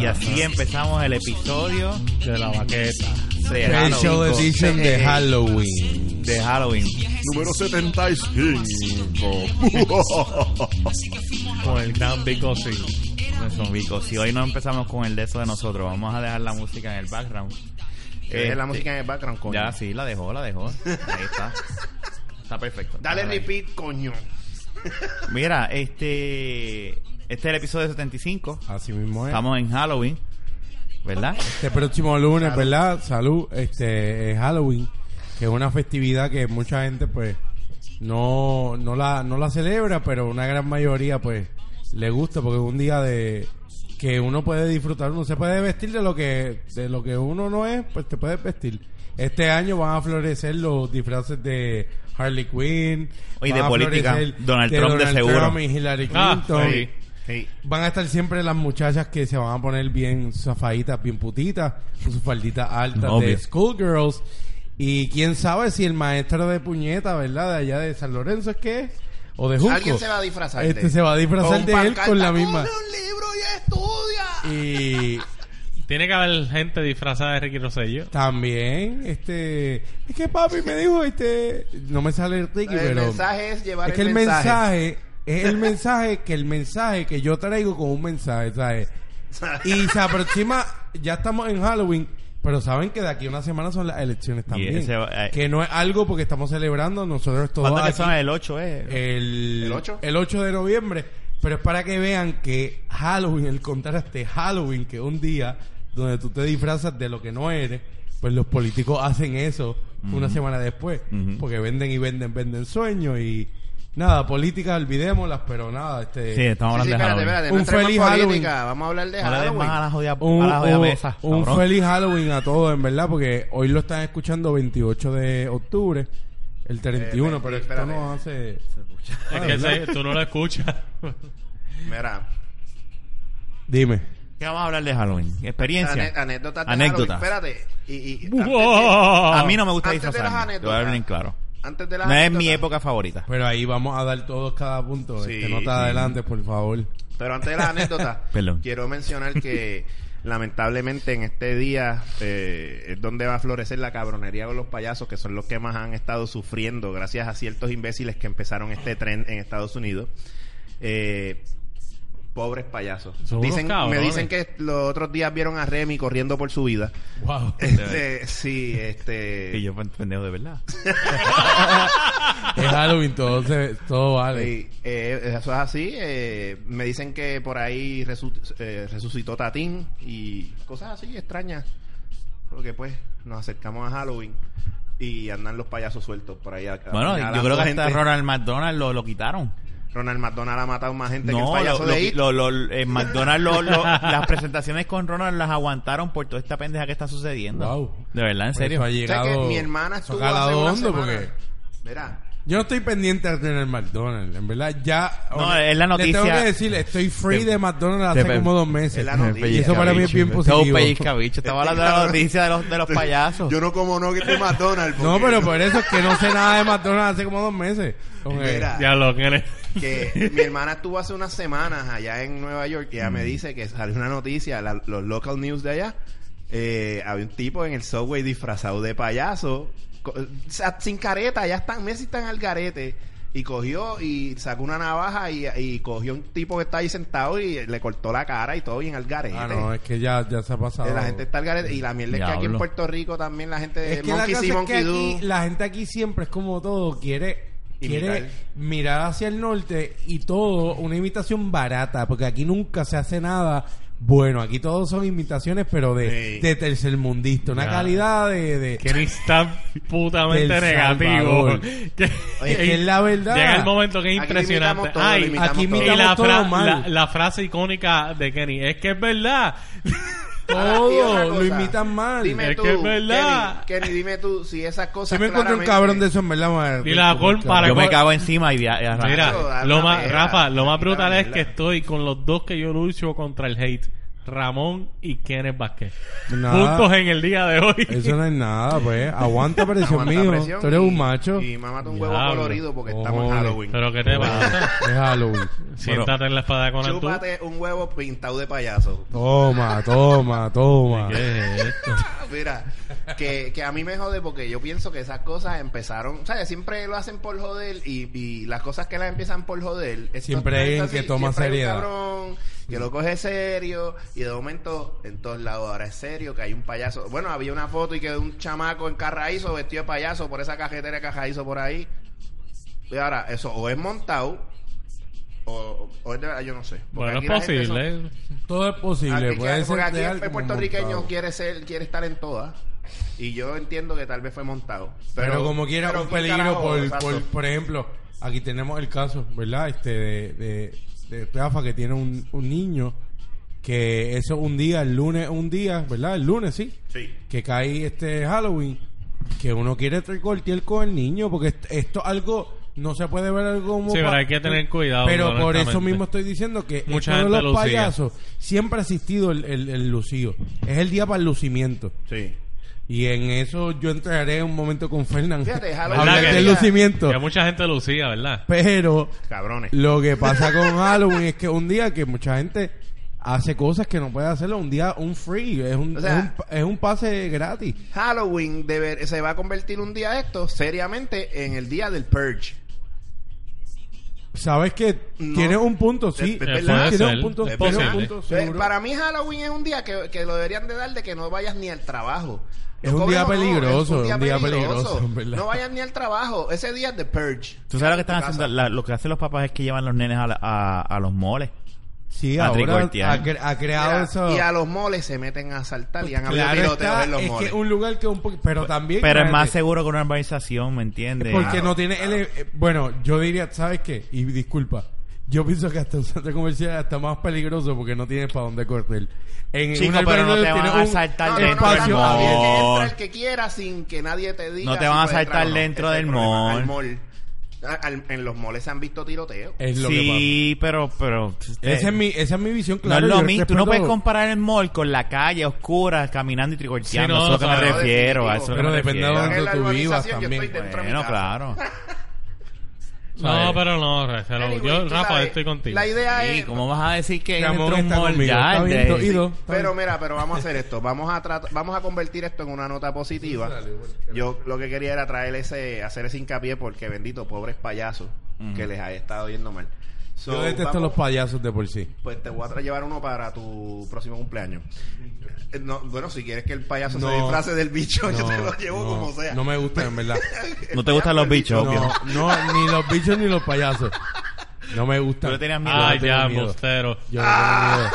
Y así empezamos el episodio De la baqueta. de Special Halloween. edition de Halloween. De Halloween. Número 75. Con el gran Big Ozzy. Son ricos. Si hoy no empezamos con el de eso de nosotros, vamos a dejar la música en el background. Deje la Este, música en el background, coño. Ya, sí, la dejó, la dejó. Ahí está. Está perfecto. Dale Ahí. repeat, coño. Mira, este. Este es el episodio 75. Así mismo es. Estamos en Halloween. ¿Verdad? Este próximo lunes, ¿verdad? Salud, este es Halloween, que es una festividad que mucha gente pues no, no la no la celebra, pero una gran mayoría pues le gusta porque es un día de que uno puede disfrutar, uno se puede vestir de lo que de lo que uno no es, pues te puedes vestir. Este año van a florecer los disfraces de Harley Quinn, van de política, Donald Trump de seguro. Trump y Hillary Ah, sí. Van a estar siempre las muchachas que se van a poner bien zafaditas, bien putitas, con sus falditas altas Obvio. de schoolgirls. Y quién sabe si el maestro de puñeta, ¿verdad? De allá de San Lorenzo es que es. O de Junco. Alguien se va a disfrazar de Este él. se va a disfrazar Con de él con la misma. "Coge un libro y estudia. Y Tiene que haber gente disfrazada de Ricky Rosselló. también, este. Es que papi me dijo, este. No me sale el Ricky, el pero. mensaje es llevar es que el el mensaje. mensaje es el mensaje que el mensaje que yo traigo con un mensaje, ¿sabes? Y se aproxima, ya estamos en Halloween, pero saben que de aquí a una semana son las elecciones también. ese eh. que no es algo porque estamos celebrando nosotros todos ¿Cuándo que son? El 8, ¿eh? el, ¿El ocho? el 8 de noviembre. Pero es para que vean que Halloween, el contraste Halloween, que es un día donde tú te disfrazas de lo que no eres, pues los políticos hacen eso una semana después. Porque venden y venden, venden sueños y nada, política, olvidémoslas, pero nada, este... Sí, estamos Sí, sí, hablando espérate, de Halloween. espérate. No Un entremos en feliz política. Halloween. Vamos a hablar de Halloween. más a la jodida, Un, a la jodida un- mesa. un cabrón. feliz Halloween a todos, en verdad, porque hoy lo están escuchando 28 de octubre, el 31, Eh, pero espérate. esto no hace... Es que ese- tú no lo escuchas. Mira, Dime. ¿Qué vamos a hablar de Halloween? Experiencia. ane- anécdotas de Anécdotas. Halloween. Espérate. Y, y, antes, de. A mí no me gusta Antes de las disfrazarme. Te voy a dar anécdotas. bien claro. Antes de las No es mi época favorita. Pero ahí vamos a dar todos cada punto. Sí, este, no te sí. adelantes, por favor. Pero antes de las anécdotas, Perdón. quiero mencionar que lamentablemente en este día eh, es donde va a florecer la cabronería con los payasos, que son los que más han estado sufriendo gracias a ciertos imbéciles que empezaron este tren en Estados Unidos. Eh, pobres payasos. Son unos Dicen, me dicen que los otros días vieron a Remy corriendo por su vida. Wow. Este, sí, este... Y yo pendejo de verdad. es Halloween, todo, se- todo vale. Sí, eh, eso es así. eh, me dicen que por ahí resu- eh, resucitó Tatín y cosas así extrañas. Porque pues nos acercamos a Halloween y andan los payasos sueltos por ahí. Bueno, yo creo que hasta gente. Ronald McDonald lo, lo quitaron. Ronald McDonald ha matado más gente que el No, payaso lo, de lo- It. lo- lo- en McDonald's lo- lo- las presentaciones con Ronald las aguantaron por toda esta pendeja que está sucediendo. Wow. De verdad, en serio. eso ha O sea llegado- que mi hermana estuvo hace una semana. porque Mira, yo no estoy pendiente de tener McDonald's. En verdad, ya. No, es la Le noticia- tengo que decir, estoy free Te- de McDonald's hace como dos meses. es la noticia. Y eso para mí es bien Todo positivo. pellizca, bicho. Estaba hablando de la noticia de los, de los payasos. yo no como no que de McDonald's. No, pero por eso es que no sé nada de McDonald's hace como dos meses. Mira. Ya lo que que mi hermana estuvo hace unas semanas allá en Nueva York y ella Mm. me dice que salió una noticia, la- los local news de allá, eh, había un tipo en el subway disfrazado de payaso, co- o sea, sin careta, ya están, Messi está en el garete y cogió y sacó una navaja y, y cogió un tipo que está ahí sentado y le cortó la cara y todo bien al garete. Ah, no, es que ya, ya se ha pasado. Eh, la gente está al garete y la mierda es que aquí en. Puerto Rico también la gente Es que Monkey es que aquí, la gente aquí siempre es como todo, quiere, quiere mirar hacia el norte y todo una imitación barata, porque aquí nunca se hace nada bueno, aquí todos son imitaciones, pero de, Sí. de tercermundista, una Ya. calidad de... de Kenny está putamente negativo. Que- es que es la verdad. Llega el momento que es impresionante. todo, Ay, aquí todo. y la, todo fra- mal. la, la frase icónica de Kenny es que es verdad. Todo, lo imitan mal. Dime Es tú, que es verdad. Kenny, Kenny, dime tú si esas cosas Si me encuentro un claramente- cabrón de eso, en verdad, madre. Y la gol para- Yo me cago encima y, y arranco. Mira, Claro, da lo la más, Rafa, lo más brutal es que estoy con los dos que yo lucho contra el hate. Ramón y Kenneth Vázquez. Nada. Juntos en el día de hoy. Eso no es nada, pues. Aguanta presión Aguanta mío. presión Tú eres y- un macho. Y mámate un huevo Diablo. colorido porque estamos en Cojones. Halloween. Pero ¿qué te pasa? Es Halloween. Siéntate en la espada de Conan tú. Chúpate un huevo pintado de payaso. Toma, toma, toma. ¿Qué es esto? Mira, que, que a mí me jode porque yo pienso que esas cosas empezaron, ¿sabes? Siempre lo hacen por joder y, y las cosas que las empiezan por joder. esto- Siempre hay esto alguien que toma siempre hay un seriedad. cabrón que lo coge serio y de momento en todos lados ahora es serio que hay un payaso. Bueno, había una foto y que un chamaco en Carraízo vestido de payaso por esa cajetera de Carraízo por ahí. Y ahora, eso o es montado o, o es de verdad, yo no sé. Porque Bueno, es son- posible. ¿eh? Todo es posible. Aquí, Puede que- porque aquí el puertorriqueño montado. quiere ser, quiere estar en todas. Y yo entiendo que tal vez fue montado. Pero, como quiera, pero un ¿quién peligro carajo? por, por, por ejemplo, aquí tenemos el caso, ¿verdad? Este de, de, de Rafa que tiene un, un niño que eso un día, el lunes, un día, ¿verdad? El lunes, sí. Sí. Que cae este Halloween, que uno quiere tricortear con el niño, porque est- esto algo no se puede ver algo como... Sí, pero hay que tener cuidado, Pero por eso mismo estoy diciendo que Mucha de los lucía. payasos siempre ha existido el, el, el lucido. Es el día para el lucimiento. Sí. Y en eso yo entraré un momento con Fernán. Fíjate, Halloween Hablar del lucimiento. Que mucha gente lucía, ¿verdad? Pero Cabrones. lo que pasa con Halloween es que un día que mucha gente hace cosas que no puede hacerlo, un día un free, es un, O sea- es un, es un pase gratis. Halloween debe- se va a convertir un día esto seriamente en el día del Purge. ¿Sabes que No. Tiene un punto, sí. Tiene un punto, ser, tiene es un posible. punto, seguro. Para mí Halloween es un día que, que lo deberían de dar de que no vayas ni al trabajo. Es un día cobres o no, peligroso, es un día peligroso. No vayan ni al trabajo. Ese día es de Purge. ¿Tú sabes lo que están haciendo? La- lo que hacen los papás es que llevan los nenes a, la- a, a los moles. Sí, a ahora ha, cre- ha creado Mira, eso. Y a los moles se meten a asaltar y han habido Claro tiroteos está, en los es moles. que un lugar que un poquito... Pero también... Pero es más seguro que una urbanización, ¿me entiendes? Porque Claro, no tiene... eh, bueno, yo diría, ¿sabes qué? Y disculpa. Yo pienso que hasta un centro comercial está más peligroso porque no tienes para dónde correr. En Chico, pero no te van a un asaltar No, no, no, dentro del que mall. entra el que quiera sin que nadie te diga. No te van a asaltar dentro es del mall. Al. Ah, en los malls se han visto tiroteos. Es lo que Sí, pero, pero... pasa. Esa es mi, esa es mi visión, No claro. es lo mismo. Tú no respeto- puedes comparar el mall con la calle oscura, caminando y tricorteando. Sí, no, eso es lo que me claro, refiero. A eso es lo Pero me depende de refiero. dónde En la tú vivas también. estoy dentro de mi Bueno, casa. No, pero no. Anyway, yo, tú Rafa, sabes, estoy contigo. La idea Sí, es... ¿cómo vas a decir que Ramón de un está mall conmigo. ya? Está bien, de- to- Ido, está Pero mira, pero vamos a hacer esto. Vamos a tratar, vamos a convertir esto en una nota positiva. Yo lo que quería era traer ese, hacer ese hincapié porque bendito pobres payasos que les ha estado yendo mal. So, Yo detesto vamos- los payasos de por sí. Pues te voy a llevar uno para tu próximo cumpleaños. Eh, No, bueno, si quieres que el payaso No. se disfrace del bicho, yo te lo llevo no, como sea. No me gustan, en verdad. No te gustan los bichos, No, obvio. no, ni los bichos ni los payasos. No me gustan. Tú le tenías miedo. Yo Ah, ya, miedo. Yo le tengo miedo.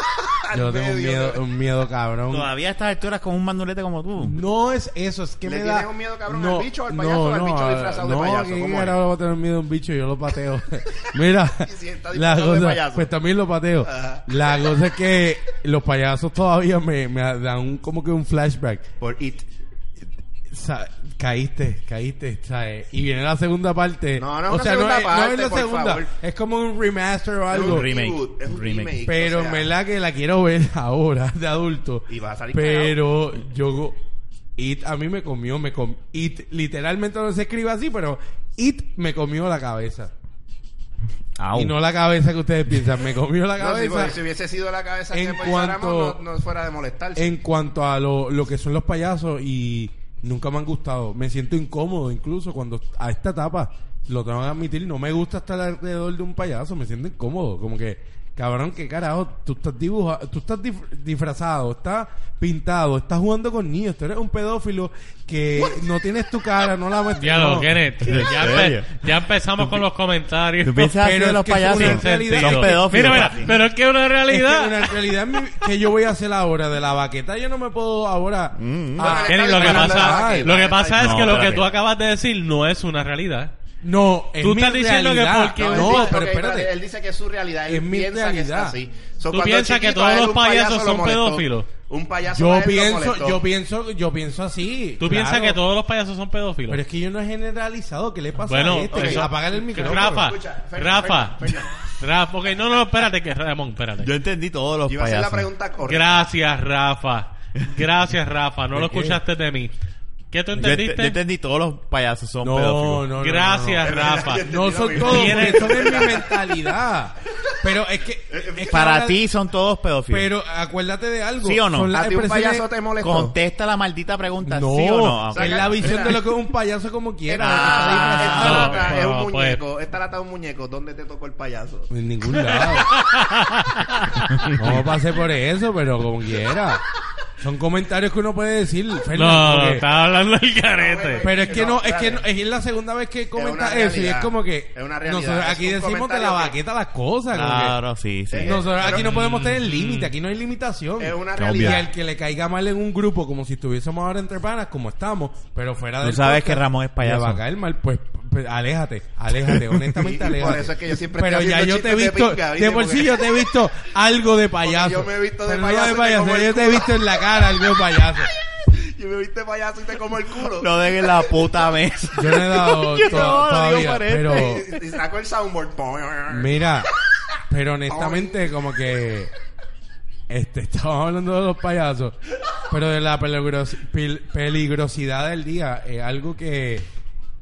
Yo Al tengo un medio, miedo, ¿no? un miedo cabrón. Todavía a estas alturas con un mandulete como tú. No es eso, es que ¿Le me tienes da... un miedo, cabrón, al bicho o al payaso no, o al no, bicho a- disfrazado de no, payaso? que ¿Cómo le va a tener miedo a un bicho, yo lo pateo. Mira, si la cosa, pues también lo pateo. Ajá. La cosa es que los payasos todavía me, me dan un- como que un flashback. Por it. Sa- caíste, caíste, ¿sabes? Y viene la segunda parte. No, no es o sea, no, es, no parte, es la por segunda, favor. es como un remaster o Es algo. un remake, es un remake. remake. Pero o sea, en verdad que la quiero ver ahora, de adulto. Y va a salir Pero yo... It a mí me comió, me comió. It literalmente no se escribe así, pero It me comió la cabeza. Au. Y no la cabeza que ustedes piensan, me comió la No, sí, cabeza. si hubiese sido la cabeza En que cuanto- no, no fuera de molestarse. en cuanto a lo, lo que son los payasos y nunca me han gustado. Me siento incómodo incluso cuando a esta etapa, lo tengo que admitir, no me gusta estar alrededor de un payaso, me siento incómodo, como que cabrón, que carajo, tú estás dibujado, tú estás dif- disfrazado, estás pintado, estás jugando con niños, tú eres un pedófilo que no tienes tu cara, no la muestras. Diablo, no. Kenneth. Ya, empe- ya empezamos con los comentarios. ¿Tú piensas Pero es los que es payasos? una realidad. Son pedófilos. Mira, pero es que es una Es que realidad. en realidad que yo voy a hacer ahora de la baqueta, yo no me puedo ahora. Mm. ah, Kenny, lo que pasa, lo que pasa es No, que lo que tú acabas de decir no es una realidad. No, es Tú mi estás diciendo que realidad. porque- No, No, él dice- pero espérate. Él dice que es su realidad. Él Es mi piensa que está realidad. así. So, ¿Tú piensas que todos los un payaso payasos son pedófilos? Un payaso Yo pienso, yo pienso, yo pienso así. ¿Tú piensas claro. que todos los payasos son pedófilos? Pero es que yo no he generalizado. ¿Qué le pasa Bueno, a este? Apagar el micrófono. Rafa, Escucha, Fernan, Rafa, Fernan, Rafa, ok, no, no, espérate, que Ramón, espérate. Yo entendí todos los Yo iba a hacer la payasos. pregunta correcta. Gracias, Rafa. Gracias, Rafa. No ¿De lo qué? escuchaste de mí. ¿Qué tú entendiste? yo entendí todos los payasos son No, pedófilos. no, no. Gracias, no, no. Rafa. No, son todos, son en mi mentalidad. Pero es que. es Para ti son todos pedófilos. Pero acuérdate de algo. ¿Sí o no? Son las ¿A ti un expresiones- payaso te molestó? Contesta la maldita pregunta, No, ¿sí o no? es la visión de lo que es un payaso como quiera. Esta, lata no, es un pues. muñeco. Esta lata es un muñeco. ¿Dónde te tocó el payaso? En ningún lado. no pasé por eso, pero como quiera. Son comentarios que uno puede decir, No, porque- estaba hablando del carete. Pero es que no, No, es que no- es la segunda vez que comenta eso y es como que Es una realidad. nosotros aquí decimos de la baqueta las cosas. que Claro, sí, sí. Eh, nosotros pero- aquí no podemos tener límite, aquí no hay limitación. Es una Y realidad. al que le caiga mal en un grupo como si estuviésemos ahora entre panas, como estamos, pero fuera Tú del sabes podcast, que Ramón es payaso. Le va a caer mal, pues, pues, aléjate, aléjate, honestamente y por aléjate. eso es que yo siempre Pero estoy ya yo te he de visto, pinga, de, por sí yo te he visto algo de payaso. yo me he visto de Pero no payaso te como el yo te he visto en la cara algo de payaso. Y me viste payaso y te como el culo. No den en la puta mesa. Yo no he dado Yo to- no, todavía, digo pero Y, y saco el soundboard. mira, pero honestamente como que este estamos hablando de los payasos, pero de la peligros- pil- peligrosidad del día es algo que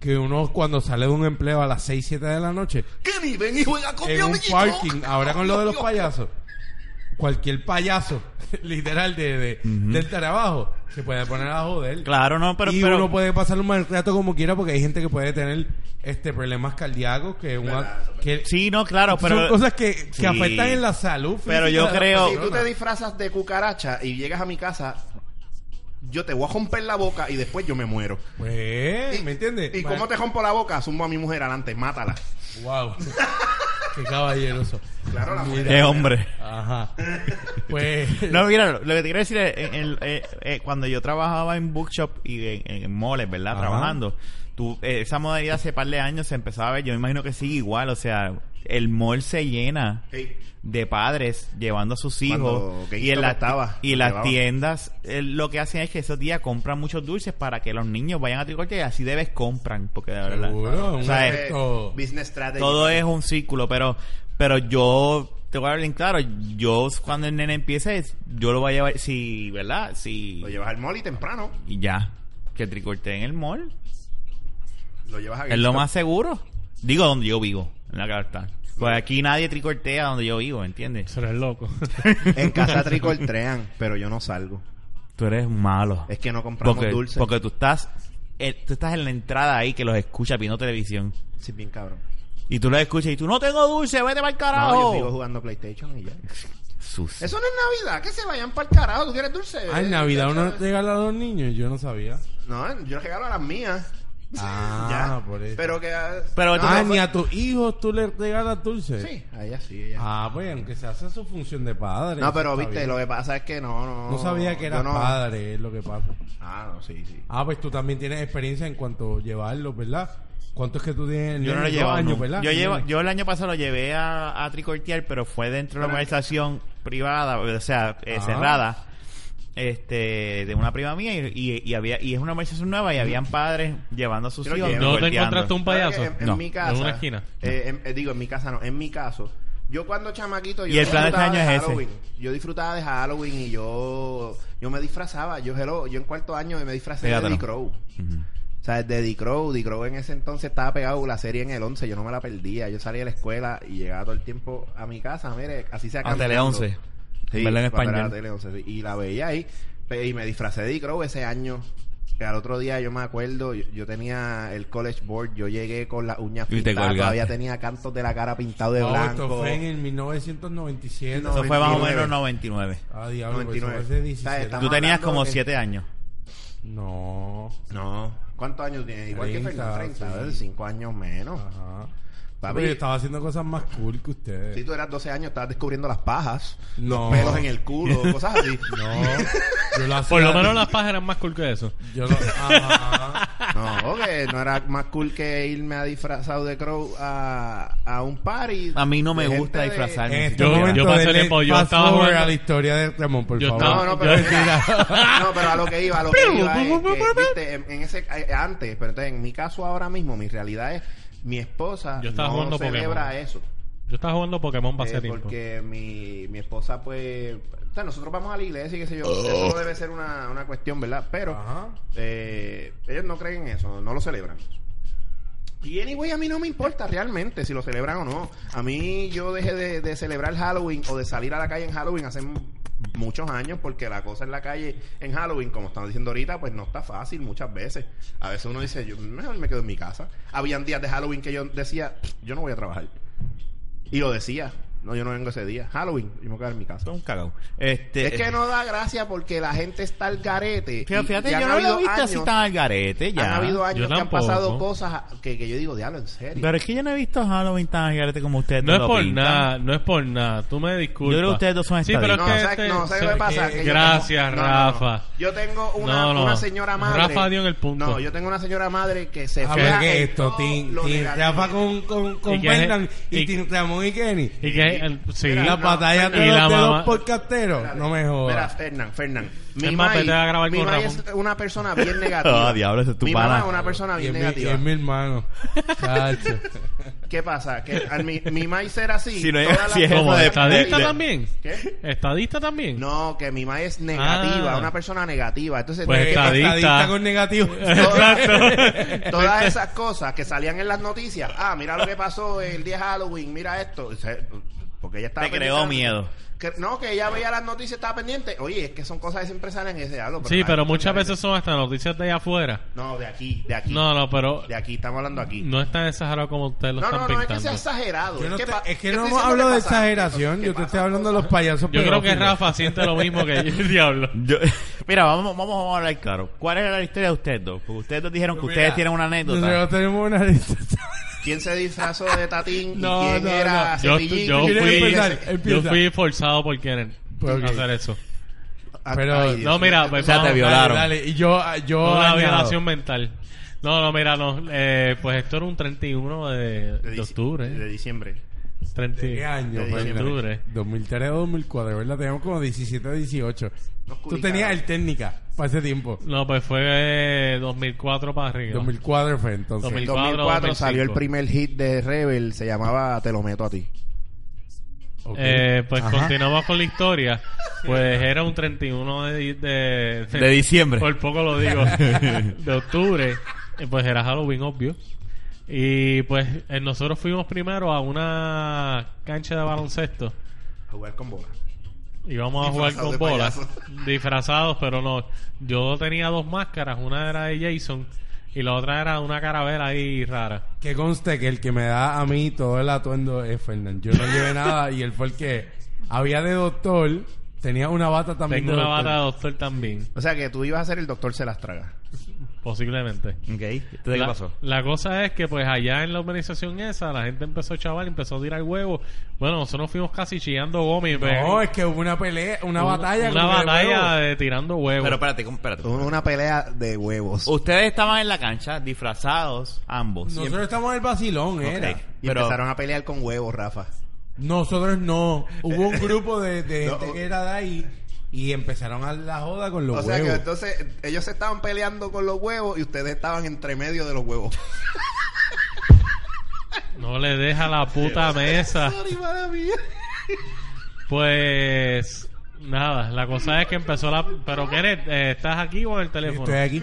que uno cuando sale de un empleo a las 6, 7 de la noche Kenny, ven y juega con mi en un parking, ahora con lo de los payasos, cualquier payaso, literal de, de- del trabajo, se puede poner a joder. Claro, no, pero... y pero uno puede pasar un mal rato como quiera porque hay gente que puede tener este problemas cardíacos que, una, Verdad, que Sí, no, claro, pero... son cosas que, que Sí. afectan en la salud. Pero yo creo- Si tú te disfrazas de cucaracha y llegas a mi casa, yo te voy a romper la boca y después yo me muero. Pues, ¿me entiendes? ¿Y cómo te rompo la boca? Zumbo a mi mujer adelante, mátala. Wow. Qué caballeroso. Claro, la mujer. Qué hombre. Ajá. Pues. No, mira, lo que te quiero decir es, en el- eh, eh, cuando yo trabajaba en bookshop y en, en moles, ¿verdad? Ajá. Trabajando, tú, eh, esa modalidad hace par de años se empezaba a ver, yo me imagino que sigue igual, o sea, el mall se llena Sí. de padres llevando a sus Cuando hijos GameStop y en, las estaba, y lo las llevaba. tiendas eh, lo que hacen es que esos días compran muchos dulces para que los niños vayan a tricotear y así debes compran porque de verdad Seguro, un o sea, efecto- Eh, Business strategy. todo es un círculo, pero pero yo te voy a hablar bien claro, yo cuando el nene empiece, yo lo voy a llevar, si, ¿verdad? Si, Lo llevas al mall y temprano. y ya, que tricorte en el mall, Lo llevas a es lo más seguro. Digo donde yo vivo, en la carta. Pues aquí nadie tricortea donde yo vivo, ¿entiendes? Eso eres loco. En casa tricoltrean, pero yo no salgo. Tú eres malo. Es que no compramos porque, dulces. porque tú estás, eh, tú estás en la entrada ahí que los escuchas viendo televisión. Sí, bien cabrón. Y tú los escuchas y tú no tengo dulce, vete para el No, carajo. yo sigo jugando PlayStation y ya. Sucio. Eso no es Navidad, que se vayan para el carajo. ¿Tú quieres dulce? Ah, en Navidad uno regala a los niños, yo no sabía. No, yo regalo a las mías. Ah, ya. por eso. Pero que. Pero ah, no- ni a tus hijos tú le regalas dulces. Sí, a ella sí, ella. Ah, pues aunque se hace su función de padre. no, pero viste, bien. lo que pasa es que no, no. No sabía que era no- padre, es lo que pasa. Ah, no, sí, sí. Ah, pues tú también tienes experiencia en cuanto a llevarlo, ¿verdad? ¿Cuánto es que tú tienes? Yo no lo llevo. años, no. ¿verdad? Yo, llevo, yo el año pasado lo llevé a, a tricortear, pero fue dentro de una organización privada, o sea, eh, cerrada, este, de una prima mía y, y, y había y es una organización nueva y habían padres llevando a sus hijos. ¿No te encontraste un ¿Sabes payaso? En, en No, mi casa. en una esquina. eh, en- eh, digo, en mi casa no, en mi caso. Yo cuando chamaquito. Yo Y el plan de este disfrutaba año es ese. Halloween. Yo disfrutaba de Halloween y yo. Yo me disfrazaba. Yo, hello, yo en cuarto año me Pégatelo. de Eddie Crow. Ujú. O sea, de Eddie Crow, Eddie Crow en ese entonces estaba pegado la serie en el 11, yo no me la perdía. Yo salía de la escuela y llegaba todo el tiempo a mi casa, mire, así se A Tele 11. Sí, Verla en español. Tele 11, sí. Y la veía ahí. Y me disfracé de Eddie Crow ese año. Que al otro día yo me acuerdo, yo, yo tenía el college board, yo llegué con las uñas pintadas, todavía tenía cantos de la cara pintado de No, blanco. esto fue en el 1997. No, Eso fue más o 99. menos 99. Ah, diablo, pues 99. eso fue hace O sea, 17. estamos Tú tenías como que- 7 años. No. No. ¿Cuántos años tienes? Igual que 30, Fernando, 30, sí. 5 años menos. Ajá. Papi, estaba haciendo cosas más cool que ustedes. Si tú eras 12 años, estabas descubriendo las pajas, No. los pelos en el culo, cosas así. No. Yo lo hacía- Por lo menos las pajas eran más cool que eso. Yo lo, ajá. No, que no era más cool que irme a disfrazado de Crow a, a un party. A mí no me de gusta gente de- disfrazarme. En este Yo- momento yo pasé denle tiempo, yo fast estaba forward jugando- a la historia de Ramón, por Yo favor. estaba- No, no, pero, no, pero a lo que iba, a lo que iba es que, viste, en, en ese eh, antes, pero entonces en mi caso ahora mismo, mi realidad es mi esposa Yo estaba no jugando celebra Pokémon. eso. Yo estaba jugando Pokémon para Eh, porque mi, mi esposa, pues. O sea, nosotros vamos a la iglesia y qué sé yo. Eso no debe ser una, una cuestión, ¿verdad? Pero eh, ellos no creen en eso, no lo celebran. Y anyway, a mí no me importa realmente si lo celebran o no. A mí yo dejé de, de celebrar Halloween o de salir a la calle en Halloween hace muchos años porque la cosa en la calle en Halloween, como están diciendo ahorita, pues no está fácil muchas veces. A veces uno dice, yo mejor me quedo en mi casa. Habían días de Halloween que yo decía, yo no voy a trabajar. Y lo decía. No, yo no vengo ese día. Halloween, yo me voy a quedar en mi casa. Un cagao. Este, Es que no da gracia porque la gente está al garete. Fíjate, y- fíjate, y han yo no lo he habido visto así tan al garete ya. Han habido años que han pasado cosas que, que yo digo, diablo, en serio. Pero es que yo no he visto Halloween tan al garete como ustedes No es lo por pintan. nada, no es por nada. Tú me disculpas. Yo creo que ustedes dos son Sí, pero es no, que ¿sabes, este- no, ¿sabes qué pasa? que- Gracias, tengo- no, no, no. Rafa. Yo tengo una, No, no. una señora madre. Rafa dio en el punto. No, yo tengo una señora madre que se A fija ver, ¿qué es esto? Rafa con, con, con Y Ramón y Kenny. Y que, el- sí. Mira, la no, batalla de y los, la de mamá- los podcasteros. No me Mira, jodas. Fernán, Fernán. Mi Es más, mai- a grabar mi con mai es una persona bien negativa. Ah, diablo, ese es tu Mi mamá es una persona Y bien es, mi, y negativa. es mi hermano. ¿Qué pasa? Que al mi, mi mai ser así. Si no es- si es ¿Como de- estadista de- también? ¿Qué? ¿Estadista también? No, que mi mai es negativa, Ah. una persona negativa. Entonces, Pues estadista. Estadista con negativo. Exacto. todas esas cosas que salían en las noticias. Ah, mira lo que pasó el día de Halloween, mira esto. Porque ella estaba Te creó miedo. Que- no, que ella veía las noticias, estaba pendiente. Oye, es que son cosas que siempre salen en ese algo. Sí, pero muchas veces son hasta noticias de allá afuera. No, de aquí, de aquí. No, no, pero De aquí, estamos hablando aquí. no es tan exagerado como ustedes lo No, no, están no, es que sea exagerado. Yo no es, que es que no hablado de exageración. Yo te estoy hablando de los payasos Yo creo que. Rafa siente lo mismo que yo, el diablo. Yo- mira, vamos, vamos, vamos a hablar claro. ¿Cuál es la historia de ustedes dos? Porque ustedes dos dijeron que Mira, ustedes tienen una anécdota. Nosotros tenemos una lista. ¿Quién se disfrazó de Tatín No, y quién no, era no. Yo, yo ¿Quieres fui, empezar? yo Empieza. fui forzado por Kenneth Pues, ok. a hacer eso. Ah, Pero- ay, No, mira, pues, O sea, te vamos, violaron. Dale, dale. Y yo, yo Una añado. violación mental. No, no, mira, no. Eh, pues esto era un 31 de, de, de octubre. De diciembre. 30 ¿De qué año? De Fernan? octubre. 2003 o 2004, ¿verdad? Teníamos como 17 o 18. Tú tenías el técnica para ese tiempo. No, pues fue eh, 2004 para arriba. 2004 fue entonces. 2000. En 2004, 2004 salió el 2005. primer hit de Rebel, se llamaba Te lo meto a ti. Eh, pues Ajá. continuamos con la historia. Pues era un 31 de, de, De diciembre. Por poco lo digo. de octubre. Eh, Pues era Halloween, obvio. Y pues eh, nosotros fuimos primero a una cancha de baloncesto. Jugar con bola. Íbamos a jugar con de bolas. Disfrazados, pero no. Yo tenía dos máscaras. Una era de Jason y la otra era una caravera ahí rara. Que conste que el que me da a mí todo el atuendo es Fernán. Yo no llevé nada y él fue el que había de doctor. Tenía una bata también Tengo de una doctor. bata de doctor también. O sea que tú ibas a ser el doctor se las traga. Posiblemente. Ok, ¿Entonces qué la, pasó? la cosa es que pues allá en la urbanización esa la gente empezó a chaval, empezó a tirar huevos. Bueno, nosotros fuimos casi chillando gomis. No, es que hubo una pelea, una batalla. Una batalla de tirando huevos. Pero espérate, ¿cómo- espérate. Una pelea de huevos. Ustedes estaban en la cancha disfrazados ambos. Nosotros estamos en el vacilón, era. Ok. Y Pero- empezaron a pelear con huevos, Rafa. Nosotros no. Hubo un grupo de, de No. gente que era de ahí y empezaron a la joda con los o sea huevos. que entonces ellos se estaban peleando con los huevos y ustedes estaban entre medio de los huevos. No le deja la puta mesa. Pues nada, la cosa es que empezó la... Pero Kenneth, eh, ¿estás aquí o en el teléfono? Estoy aquí.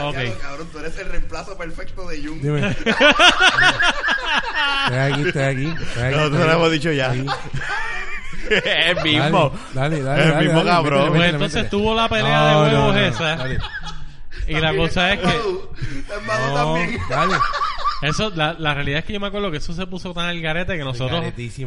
Ok. Cabrón, tú eres el reemplazo perfecto de Jung. Dime. estoy aquí, estoy aquí. Estoy aquí, Nosotros lo aquí. hemos dicho ya. Ahí. el mismo. Dale, dale, El dale, mismo dale, cabrón. métele, Pues métele, entonces métele. tuvo la pelea de huevos no, no, esa. dale. Y la cosa es que... Estás malo No, también. dale. Eso, la, la realidad es que yo me acuerdo que eso se puso tan al garete que nosotros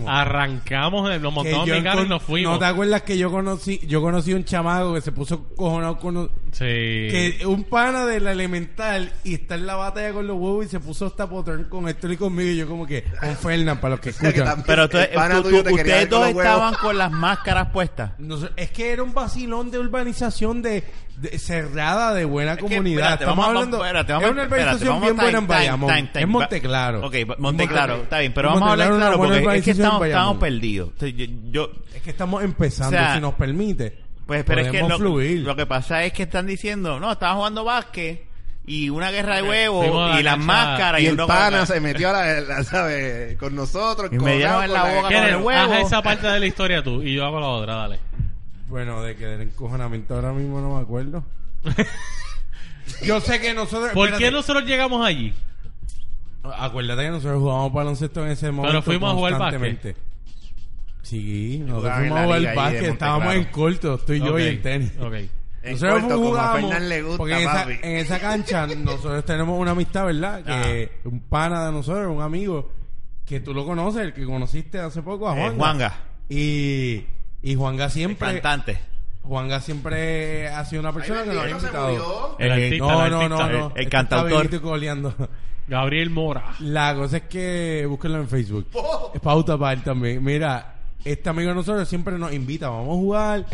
arrancamos, nos montamos mi carro y nos fuimos. ¿No te acuerdas que yo conocí yo conocí un chamaco que se puso cojonado con, Sí. Que un pana de la elemental y está en la batalla con los huevos y se puso hasta potrón con Héctor y conmigo y yo como que con Fernan para los que escuchan. Pero tú- tú- tú- te ustedes dos estaban con las máscaras puestas. No es que era un vacilón de urbanización de, de- cerrada de buena que, comunidad. espérate, Estamos vamos hablando espérate, vamos es una vamos bien buena en Bayamón. time, time, es Monteclaro. Ok, Monteclaro, está bien, pero vamos a hablar claro porque es que estamos, perdidos. Entonces, yo, yo- Es que estamos empezando, O sea, si nos permite. pues, pero es que lo, fluir. lo que pasa es que están diciendo, no, estaban jugando básquet y una guerra de huevos Fuimos a la y las máscaras Y el uno pana con- se metió a la, la- ¿sabes? con nosotros. Y me dieron en la boca con con el huevo. Haz esa parte de la historia tú y yo hago la otra, dale. Bueno, de que del encojonamiento ahora mismo no me acuerdo. Yo sé que nosotros... ¿Por espérate. qué nosotros llegamos allí? Acuérdate que nosotros jugábamos baloncesto en ese momento fuimos a jugar constantemente. Sí, nosotros Jugaban en fuimos la a jugar liga ahí de básquet, estábamos Monteclaro. en corto, tú y yo y en tenis. Ok. En Nosotros corto, como a jugábamos, le gusta, porque en esa, papi. en esa cancha nosotros tenemos una amistad, ¿verdad? Que un pana de nosotros, un amigo, que tú lo conoces, el que conociste hace poco, a Eh, Juanga. Juanga, Y, y Juanga el siempre, cantante. Juanga siempre ha sido una persona Ay, que nos ha invitado. murió. El Eh, artista, No, el no, no, artista. no. el- el Este cantautor. Gabriel Mora. La cosa es que búsquenlo en Facebook. Oh. Es pauta para él también. Mira, este amigo de nosotros siempre nos invita, vamos a jugar.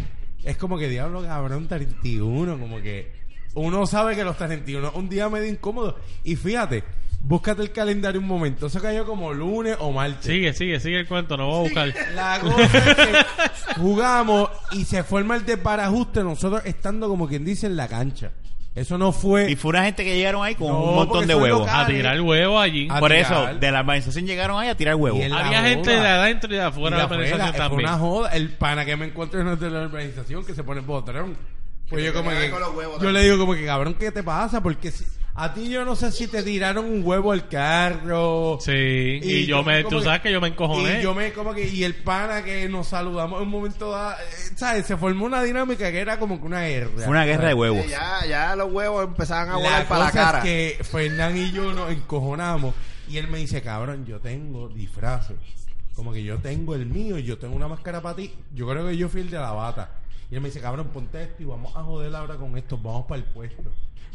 Es como que diablo, cabrón, 31, como que uno sabe que los 31 un día medio incómodo. Y fíjate, búscate el calendario un momento. Eso cayó como lunes o martes. Sigue, sigue, sigue el cuento, no voy a buscar. La cosa es que jugamos y se forma el desbarajuste nosotros estando como quien dice en la cancha. Eso no fue... Y fue una gente que llegaron ahí con No, un montón de huevos. locales. A tirar huevo allí. A Por tirar. eso, de la organización llegaron ahí a tirar huevos. Había gente de adentro y de afuera de de la organización fue también. una joda. El pana que me encuentro no es de la organización que se pone botrón. Pues yo como que, con los huevos yo también. le digo como que cabrón, ¿qué te pasa? Porque si- a ti yo no sé si te tiraron un huevo al carro. Sí, y, yo me, tú sabes que yo me encojoné. Y yo me como que y el pana que nos saludamos en un momento dado, eh, ¿sabes? Se formó una dinámica que era como que una guerra. Fue una guerra de huevos. Sí, ya, ya los huevos empezaban a La volar para la cosa cara. es que Fernán y yo nos encojonamos y él me dice, cabrón, yo tengo disfraces. Como que yo tengo el mío y yo tengo una máscara para ti. Yo creo que yo fui el de la bata. Y él me dice, cabrón, ponte esto y vamos a joder ahora con esto. Vamos para el puesto.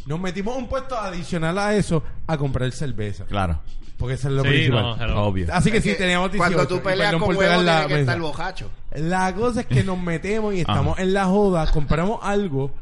Nos metimos un puesto adicional a eso a comprar cerveza. Claro, Porque eso es lo Sí, principal. no, hello. obvio. Así que Es sí, que teníamos 18. Cuando tú peleas perdón con por pegar tiene que mesa. estar bojacho. La cosa es que nos metemos y estamos en la joda, compramos algo,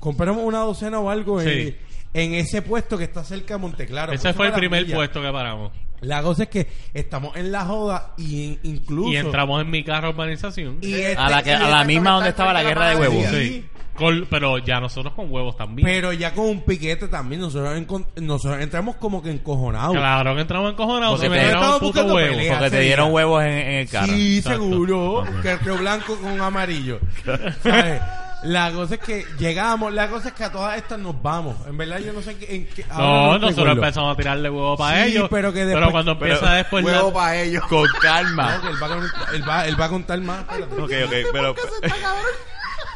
compramos una docena o algo en, Sí. en ese puesto que está cerca de Monteclaro. Ese fue el primer puesto que paramos. La cosa es que estamos en la joda y incluso... Y entramos en mi carro urbanización. y este- A la, que, y a la este- misma donde estaba la guerra de huevos. Sí. Con- pero ya nosotros con huevos también. Pero ya con un piquete también, nosotros, nosotros entramos como que encojonados. claro que entramos encojonados. Porque te- dieron puto buscando huevo. pelea. Porque te dieron huevos en, en el carro. Sí, Exacto. seguro. Que el río blanco con amarillo. ¿Sabes? La cosa es que llegamos, la cosa es que a todas estas nos vamos. En verdad yo no sé en qué... en qué- No, recuerdo. nosotros empezamos a tirarle huevo para Sí, ellos. pero que después- cuando pero- empieza después la- Huevo para ellos. Con No, calma. que él va, a contar- él, va, él va a contar más. espérate. Ok, ok, pero...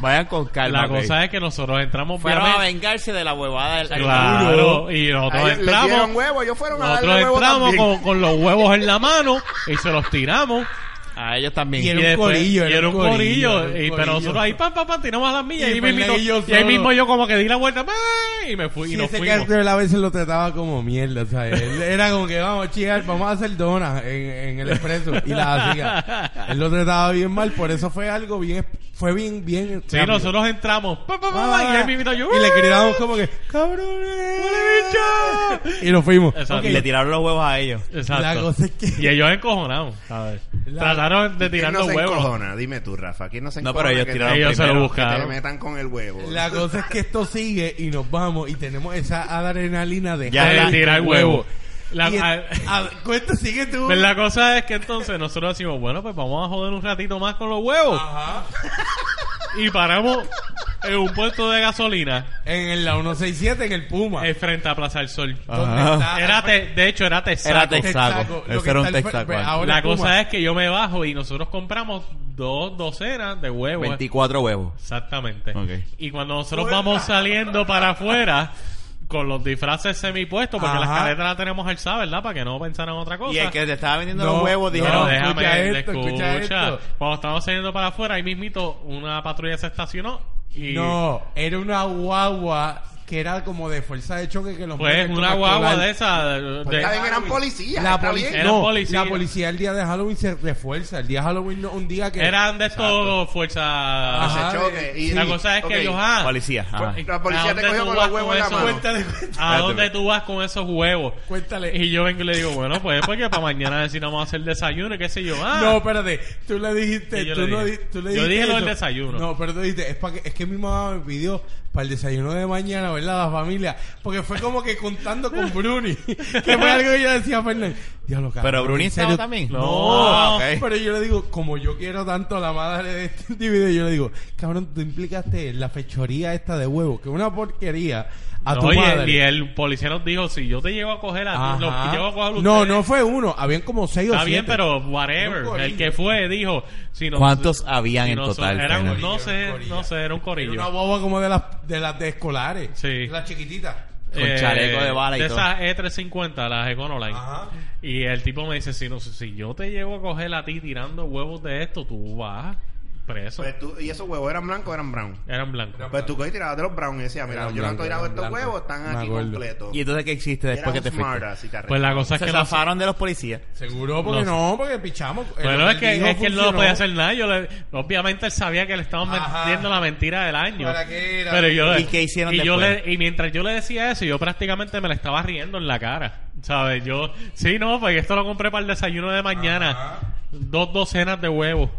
Vayan con calma. la ok. cosa es que nosotros entramos Fueron a vengarse de la huevada del Claro, y nosotros A les entramos. huevos, ellos fueron a Nosotros darle huevo entramos también. con, con los huevos en la mano y se los tiramos. A ellos también. Y era un después- corillo, y era un corillo. y- pero corillo. nosotros ahí, pam, pam, pam, tiramos a las millas. Y Y, ahí y yo y ahí mismo yo como que di la vuelta ¡pam! y me fui Sí, y nos ese fuimos. A veces lo trataba como mierda, era como que vamos, chicas, vamos a hacer donas en, en el expreso y las hacía. Él lo trataba bien mal, por eso fue algo bien, fue bien, bien. Sí, rápido. nosotros entramos. pam, pam, pam, Ah, y ahí mismito yo. y le gritábamos como que, cabrones, y nos fuimos. Y le tiraron los huevos a ellos. Exacto. La cosa es que- Y ellos encojonados, ¿sabes? La- Trataron de ¿Quién tirando no se huevos. encojona? Dime tú, Rafa. ¿Quién no se No, encojona? pero ellos que tiraron te- Ellos se lo. Que te buscaron. metan con el huevo. La cosa es que esto sigue y nos vamos y tenemos esa adrenalina de Ya de tirar huevo. La, Y- a- a- cuenta, sigue tú. Pues la cosa es que entonces nosotros decimos, bueno, pues vamos a joder un ratito más con los huevos. Ajá. Y paramos en un puesto de gasolina En el la 167 en el Puma. eh, frente a Plaza del Sol. ¿Dónde Ajá. está? Era te- de hecho, era Texaco. Era Texaco. Texaco, lo Eso que era un está al fre- Texaco. ahora La Puma. cosa es que yo me bajo y nosotros compramos dos docenas de huevos. 24 huevos. Exactamente. Ok. Y cuando nosotros vamos saliendo para afuera con los disfraces semipuestos, porque Ajá. las caletas las tenemos alzadas, ¿verdad? Para que no pensaran otra cosa. Y el que te estaba vendiendo No, los huevos no, Pero déjame, escucha esto, escucha. escucha esto. Cuando estábamos saliendo para afuera, ahí mismito una patrulla se estacionó No, era una guagua que era como de fuerza de choque que los Pues una con guagua de esa. de- Pues de- está bien, eran policías. La, está poli- bien. Eran no, policías. la policía el día de Halloween se refuerza. El día de Halloween no un día que... eran de estos fuerza. Ajá, Ese choque. Y, La cosa es que ok, ellos, ah, Policía. ajá. ¿y La policía a te dónde cogió tú con vas los huevos en la esos- mano. Cuéntale, ¿A dónde tú vas con esos huevos? Cuéntale. Y yo vengo y le digo, bueno, pues porque para mañana decimos hacer desayuno y qué sé yo. Ah, No, espérate. Tú le dijiste... Y yo Tú le no dije. di- tú le Yo dijiste dije lo del eso. desayuno. No, pero tú dijiste... Es, pa que, es que mi mamá me pidió para el desayuno de mañana, ¿verdad? La familia. Porque fue como que contando con Bruni. que fue algo que yo decía a Fernández. Diablo, cabrón, Pero Bruni ¿en estaba serio? también. No. Ah, ok. Pero yo le digo, como yo quiero tanto a la madre de este individuo, yo le digo, cabrón, tú implicaste en la fechoría esta de huevo, que es una porquería a no, tu y, el, y el policía nos dijo, si yo te llego a coger a ti, Ajá. lo llego a coger a no, ustedes, no fue uno, habían como seis o Está bien, siete. pero whatever. El que fue dijo, si no- ¿Cuántos habían si en no- total, Eran, no sé, no sé, era un Era corillo. una boba como de las de las de escolares. Sí. Las chiquititas. Con chaleco de bala y de todo. esas E350, las Econoline. Ajá. Y el tipo me dice, si, no, si yo te llego a coger a ti tirando huevos de esto, tú vas preso. Pues tú- ¿Y esos huevos eran blancos o eran brown? Eran blancos. Pues tú cogiste y tirabas de los brown y decías, mira, Eran yo no he blancos, tirado estos blancos. huevos, están Me aquí completos. ¿Y entonces qué existe después que te fuiste? Pues la cosa es Se que no, zafaron de los policías. Seguro, porque No no, porque pichamos. Bueno, es que, es que él no podía hacer nada. Yo le- obviamente él sabía que le estaban vendiendo la mentira del año. ¿Para qué era? Pero yo, ¿Y qué hicieron y yo después? le- y mientras yo le decía eso, yo prácticamente me le estaba riendo en la cara. ¿Sabes? Yo, sí, no, pues esto lo compré para el desayuno de mañana. Ajá. Dos docenas de huevos.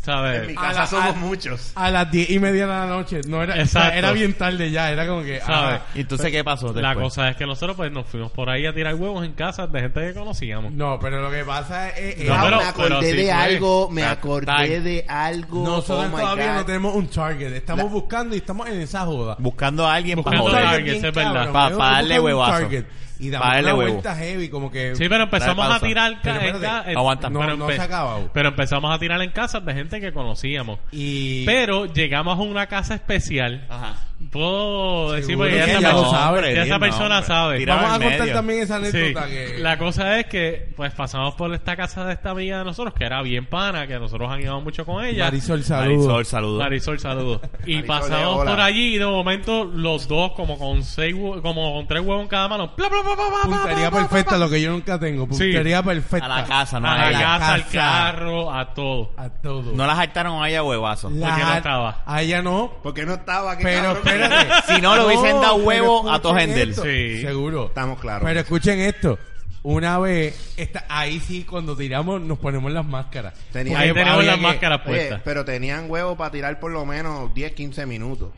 ¿Sabes? En mi A casa la- somos a- muchos. A las diez y media de la noche. No era, o sea, era bien tarde ya. Era como que. ¿Sabes? ¿Y entonces qué pasó después? La cosa es que nosotros pues nos fuimos por ahí a tirar huevos en casa de gente que conocíamos. No, pero lo que pasa es. es- No, Ah, pero- me acordé pero sí de fue. algo, me acordé Ay. de algo. nosotros oh todavía God. no tenemos un target. Estamos La- buscando y estamos en esa joda. Buscando a alguien para Buscando joder. a target es verdad. cabrón. Pa- Yo- pa' yo darle huevazo. target Y damos una huevo. vuelta heavy, como que. Sí, pero empezamos a tirar Pero en espérate. Aguanta. No, pero no empe- se ha acabado. Pero empezamos a tirar en casas de gente que conocíamos. Y. Pero llegamos a una casa especial. Ajá. Puedo decir Seguro porque que ya ella esa, lo persona- sabe, ya di esa el persona nombre. sabe. Tira- Vamos a contar medio. también esa Sí, anécdota que. la cosa es que pues pasamos por esta casa de esta amiga de nosotros que era bien pana, que nosotros han ido mucho con ella. Marisol, saludos. Marisol, saludos. Marisol, saludos. Y Marisol, pasamos hola. por allí y de momento los dos como con seis hue- como con tres huevos en cada mano. Puntería pla, pla, perfecta, lo que yo nunca tengo. Puntería perfecta. A la casa, no A a la casa, al casa. carro, a todo. A todo. No las hartaron a ella huevazo. La- porque no estaba. A ella no. Porque no estaba aquí. Pero cabrón? Espérate. Si no, le hubiesen dado huevo a todos Hendel. Sí. Seguro. Estamos claros. Pero escuchen esto. Una vez, esta, ahí sí, cuando tiramos, nos ponemos las máscaras. Tenía- Ahí tenemos había las que- máscaras Oye, puestas. pero tenían huevos para tirar por lo menos 10, 15 minutos.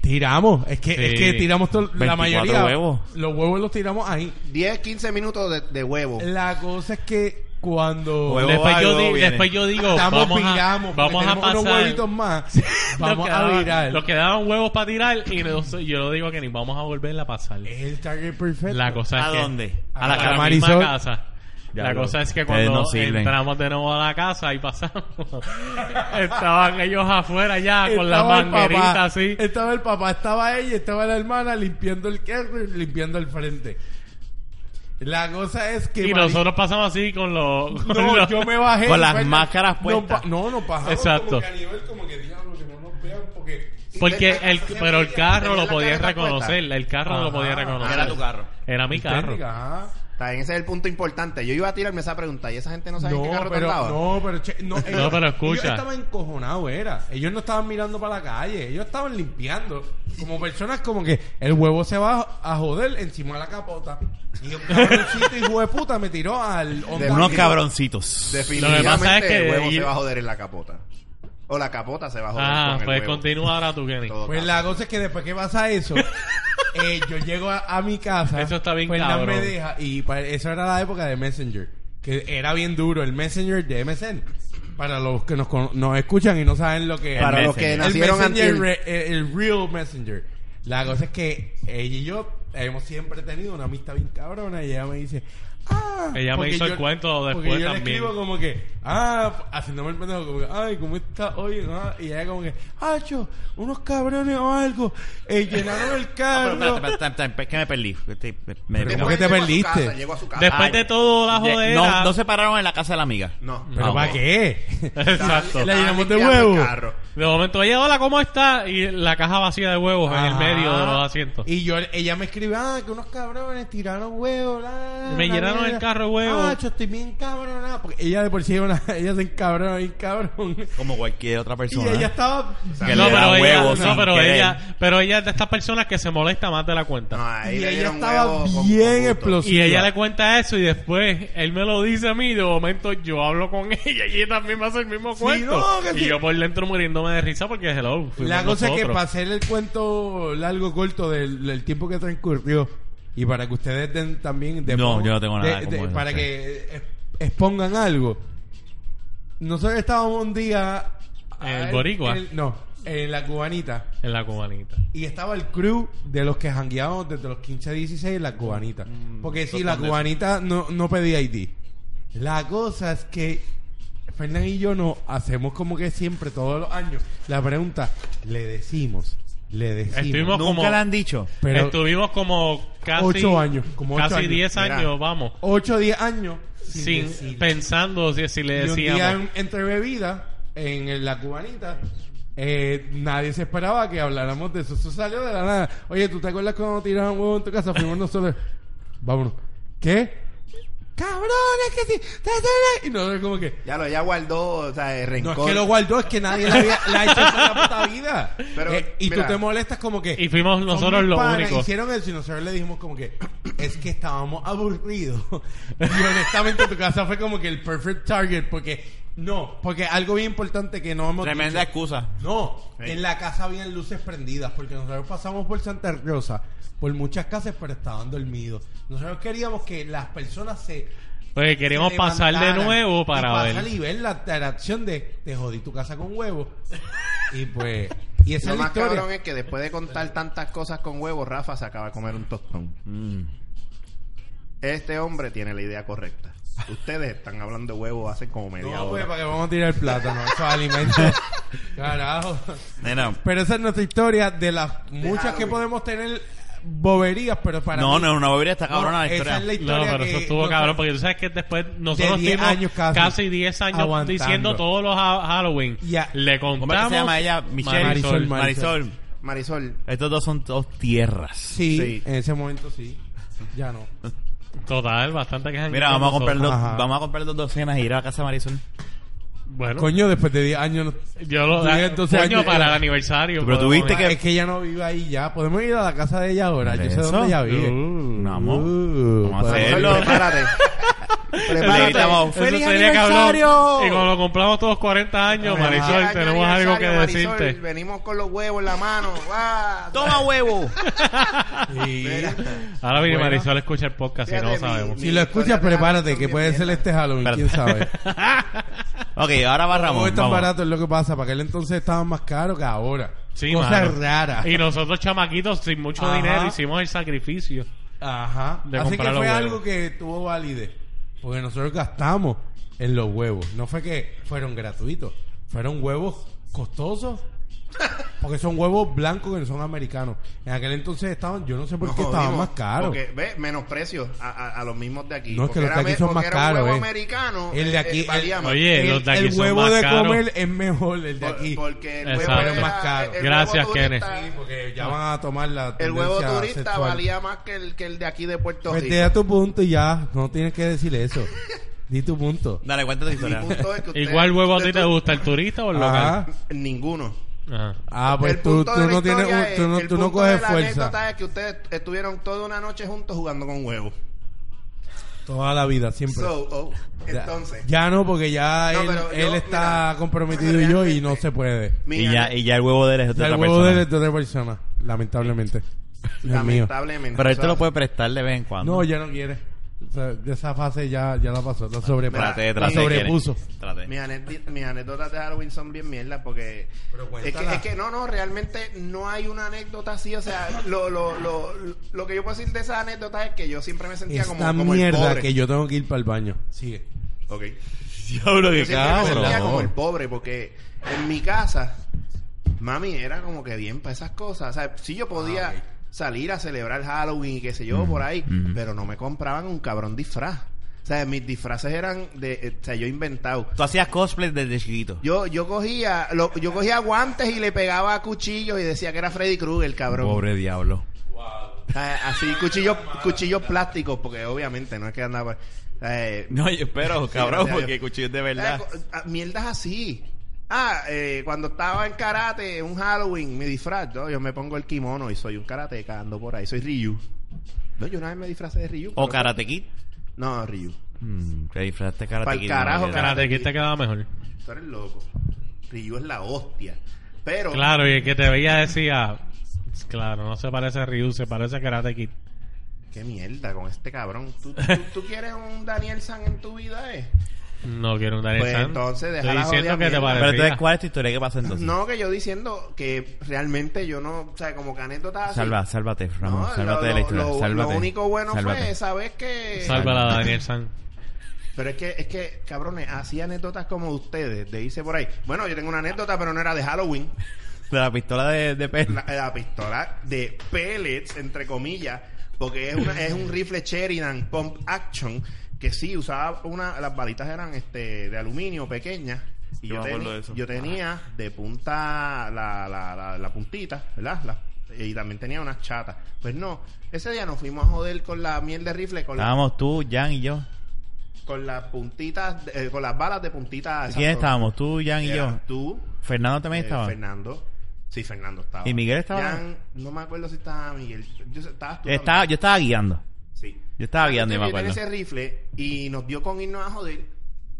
Tiramos. Es que, Sí. es que tiramos todo- la 24 mayoría. huevos. Los huevos los tiramos ahí. 10, 15 minutos de, de huevo. La cosa es que cuando Huevo Después yo, luego di- viene. después yo digo, estamos, vamos a, porque vamos a tenemos unos pasar. huevitos más, vamos a virar. Nos quedaban huevos para tirar y no- yo lo digo que ni vamos a volverla a pasar. Es el target perfecto. La cosa es ¿A que dónde? a A la, la misma casa. Ya la lo- cosa es que cuando entramos de nuevo a la casa y pasamos, estaban ellos afuera ya con la manguerita papá, así. Estaba el papá, estaba ella, estaba la hermana limpiando el carro y limpiando el frente. La cosa es que... Y Mari- nosotros pasamos así con los... con No, los- yo me bajé. Con las máscaras No, puestas. pa- No, no, bajamos Exacto. como que a nivel como que diablo, que no nos vean porque... Porque el, pero el carro lo podías reconocer, el carro lo Ajá. podía reconocer. Era tu carro. Era mi carro. Ajá. Bien, ese es el punto importante. Yo iba a tirarme esa pregunta y esa gente no sabe en qué No, carro te pero, andaba. no, pero, che- no, ellos, pero escucha. Ellos estaban encojonados, era. Ellos no estaban mirando para la calle. Ellos estaban limpiando. Como personas como que el huevo se va a joder encima de la capota. Y un cabroncito hijo de puta me tiró al... Honda Unos cabroncitos. Definitivamente Lo que pasa es que el huevo se va a joder en la capota. O la capota se va a joder Ah, con el pues huevo. continúa ahora tú, Kenny. Todo Pues caso. la cosa es que después que pasa eso, eh, yo llego a, a mi casa. Eso está bien Fernan cabrón. me deja, y pa- eso era la época de Messenger. Que era bien duro, el Messenger de MSN. Para los que nos, nos escuchan y no saben lo que es. Para El los que el nacieron Messenger, antes. re- el, el real Messenger. La cosa es que ella y yo hemos siempre tenido una amistad bien cabrona y ella me dice, ah, Ella me hizo el cuento después porque yo le también. escribo como que, ah, haciéndome el pendejo, como que, ay, ¿cómo está hoy? Ah, y ella como que, hacho, unos cabrones o algo, eh, llenaron el Pero, carro. espérate, espérate, que me perdí. Me- me- ¿Cómo que te llegó a su perdiste? casa, llegó a su casa. Después de todo la jodera. no, no se pararon en la casa de la amiga. No. ¿Pero Ah, para qué? Exacto. La llenamos de limpiando el huevo. carro. De momento, ella, hola, ¿cómo está? Y la caja vacía de huevos en el medio de los asientos. Y yo, ella me escribe, ah, que unos cabrones tiraron huevos. la, Me la llenaron mierda. el carro de huevos. Ah, yo estoy bien cabronada. Porque ella de por sí, una, ella se encabrona bien cabrón. Como cualquier otra Y persona. ella estaba... Que no, le da pero ella, huevos no, sin pero querer. ella, pero ella es de estas personas que se molesta más de la cuenta. No, Y ella estaba huevo con- con bien explosiva. Y ella le cuenta eso y después él me lo dice a mí y de momento yo hablo con ella y ella también me hace el mismo Sí, cuento. no, y sí. yo por dentro muriéndome de risa porque hello. La cosa es que nosotros. para hacer el cuento largo corto del, del tiempo que transcurrió y para que ustedes den también de- No, yo no tengo nada de- como de- eso, para sí. que expongan algo. Nosotros estábamos un día ¿En el Boricua? en- no, en la cubanita En la cubanita. y estaba el crew de los que jangueábamos desde los 15 a 16 en la cubanita. Mm, Porque si la cubanita no, no pedía ID. La cosa es que Fernán y yo no hacemos como que siempre, todos los años, la pregunta, le decimos, le decimos. Estuvimos Nunca como- le han dicho. Pero Estuvimos como casi Ocho años, como ocho casi años. 10 Mira. años, vamos. 8 o 10 años sin, pensando si, si le Y un día decíamos. en- entre bebidas, en la cubanita, eh, nadie se esperaba que habláramos de eso. Eso salió de la nada. Oye, ¿tú te acuerdas cuando tiraban huevo en tu casa? Fuimos nosotros. Vámonos. ¿Qué? ¡Cabrones que sí! ta, ta, ta! Y nosotros como que... Ya lo, ella guardó, o sea, el No rencor. es que lo guardó, es que nadie le había le ha hecho eso en la puta vida. Pero, Eh, y mira. tú te molestas como que... Y fuimos son nosotros mis los panas, únicos. Hicieron eso y nosotros le dijimos como que es que estábamos aburridos. y honestamente tu casa fue como que el perfect target porque... No, porque algo bien importante que no hemos Tremenda dicho. excusa. No, Sí. en la casa habían luces prendidas porque nosotros pasamos por Santa Rosa, por muchas casas, pero estaban dormidos. Nosotros queríamos que las personas se Porque queríamos se pasar de nuevo y para pasar ver. y ver la interacción de te jodí tu casa con huevo y pues y esa Lo es la más historia cabrón es que después de contar tantas cosas con huevos, Rafa se acaba de comer un tostón. Mm. Este hombre tiene la idea correcta. Ustedes están hablando de huevos hace como media no pues hora. para que vamos a tirar el plátano eso es alimento carajo Nena, pero esa es nuestra historia de las muchas que podemos tener boberías pero para no, mí- no, una bobería está cabrona la esa historia. es la historia No, pero que eso estuvo cabrón porque tú sabes que después nosotros 10 estuvimos años casi 10 años aguantando. diciendo todos los ha- Halloween. Ya. Le ¿Cómo es contamos. que se llama ella? Michelle. Marisol, Marisol. Marisol. Marisol, Estos dos son dos tierras. sí, Sí. en ese momento sí ya no Total, bastante que Mira, vamos a comprar dos, Ajá. vamos a comprar dos docenas y ir a la casa de Marisol. Bueno, coño después de 10 años no- yo lo Diez, doce coño, años, para el aniversario. pero tú podemos viste ir. que- Ah, es que ella no vive ahí ya podemos ir a la casa de ella ahora yo sé ¿Eso? dónde ella vive Uh, Vamos. Uh, Vamos a pues- hacerlo. Le prepárate. ¡Feliz sería cabrón. aniversario! Y cuando lo compramos todos 40 años. Marisol, tenemos algo que Marisol. decirte. Venimos con los huevos en la mano. ¡Guau! ¡Toma huevo! Mira. Ahora viene Bueno. Marisol a escuchar podcast y no Fíjate, sabemos. mi- Si lo escuchas, prepárate, que puede ser este Halloween, quién sabe. ok, ahora No barramos. es tan vamos. barato, es lo que pasa. Para aquel entonces estaban más caros que ahora. Sí, Cosas mano. raras. Y nosotros, chamaquitos, sin mucho Ajá. dinero, hicimos el sacrificio. Ajá. De Así que comprar fue algo que tuvo validez. Porque nosotros gastamos en los huevos. No fue que fueron gratuitos. Fueron huevos costosos. Porque son huevos blancos que no son americanos. En aquel entonces estaban, yo no sé por qué estaban más caros. Porque, ve, menosprecio a, a, a los mismos de aquí. No, es que los de aquí son más caros, huevo eh. americano. El de eh, aquí, eh, valía el- más. Oye, el, los de aquí el son huevo más de caros. comer es mejor el de Por- aquí. Porque el Exacto. huevo es era- más caro. el Gracias, huevo Kenneth. Sí, porque ya van a tomar la El huevo turista sexual. valía más que el, que el de aquí de Puerto Pues Rico. da tu punto y ya. No tienes que decir eso. Di tu punto. Dale, cuéntate tu Mi historia. punto es que usted- Igual huevo a ti te gusta, el turista o el local. Ninguno. Ajá. Ah, pues El tú, punto tú no tienes, un- tú no, es- el tú no coges la fuerza. anécdota es que ustedes estuvieron toda una noche juntos jugando con huevos. Toda la vida, siempre. So, oh, Ya- entonces, Ya no, porque ya No, él, pero él yo, está mira, comprometido y yo y no se puede. mi Y ya, y ya el huevo de él es de Ya el otra huevo persona. de él es de otra persona, lamentablemente. Es lamentablemente. Pero él te lo puede prestar de vez en cuando. No, ya no quiere. O sea, de esa fase ya, ya la pasó, la sobrepasó. Trate, Mira, trate. la sobrepuso. Trate. Mis, anécd- mis anécdotas de Halloween son bien mierda porque Pero es que, es que no, no, realmente no hay una anécdota así, o sea, lo, lo, lo, lo que yo puedo decir de esa anécdota es que yo siempre me sentía como, Esta como el mierda pobre. que yo tengo que ir para el baño. Sigue. Ok. Diablo, Yo qué siempre me sentía cabrón. como el pobre porque en mi casa mami era como que bien para esas cosas. O sea, sí yo podía Ah. Salir a celebrar Halloween y qué sé yo por ahí, mm. pero no me compraban un cabrón disfraz. O sea, mis disfraces eran de, eh, o sea, yo inventado. Tú hacías cosplay desde chiquito. Yo, yo cogía, lo- yo cogía guantes y le pegaba cuchillos y decía que era Freddy Krueger, cabrón. Pobre diablo. O sea, así, cuchillos, cuchillos plásticos, porque obviamente no es que andaba. eh, No, yo espero, Sí, cabrón, porque cuchillos de eh, verdad. co- ah, mierdas así. Ah, eh, cuando estaba en karate, un Halloween, mi disfraz, ¿no? yo me pongo el kimono y soy un karateca, ando por ahí, soy Ryu. No, yo una vez me disfracé de Ryu. O Karate Kid. No, Ryu. Mm, te disfrazaste de Karate Pa'l Kid. carajo, no, Karate Karate Kid te quedaba mejor. Tú eres loco. Ryu es la hostia. Pero, Claro, y el que te veía decía... Claro, no se parece a Ryu, se parece a Karate Kid. qué mierda con este cabrón. ¿Tú, tú, tú quieres un Daniel San en tu vida, eh? No quiero un Daniel Pues San. entonces, Estoy deja la diciendo jodida que te mierda. Pero entonces, ¿cuál es tu historia? ¿Qué pasó entonces? No, que yo diciendo que realmente yo no, o sea, como que anécdotas así. Salva, sálvate, Ramón. No, sálvate lo, de la historia. lo- lo sálvate. único bueno Sálvate. fue esa vez que... Sálvala, Daniel San. Pero es que, es que, cabrones, hacía anécdotas como ustedes, de irse por ahí. Bueno, yo tengo una anécdota, pero no era de Halloween. De la pistola de, de pelo. La, la pistola de pellets, entre comillas, porque es, una, es un rifle Sheridan Pump Action, que sí, usaba una, las balitas eran este de aluminio pequeñas. Y Yo yo, teni- de yo tenía de punta la, la, la, la puntita, ¿verdad? La- y también tenía unas chatas. Pues no, ese día nos fuimos a joder con la miel de rifle, con, la, Estábamos tú, Jan y yo. con las puntitas, de- eh, con las balas de puntita. ¿Quién estábamos? Tú, Jan y yo. Tú, Fernando también eh, estaba. Fernando. Sí, Fernando estaba. ¿Y Miguel estaba? Jan, no me acuerdo si estaba Miguel. Yo, estabas tú Estaba, también. yo estaba guiando. Sí. Yo estaba guiando y me acuerdo. ese rifle y nos dio con irnos a joder.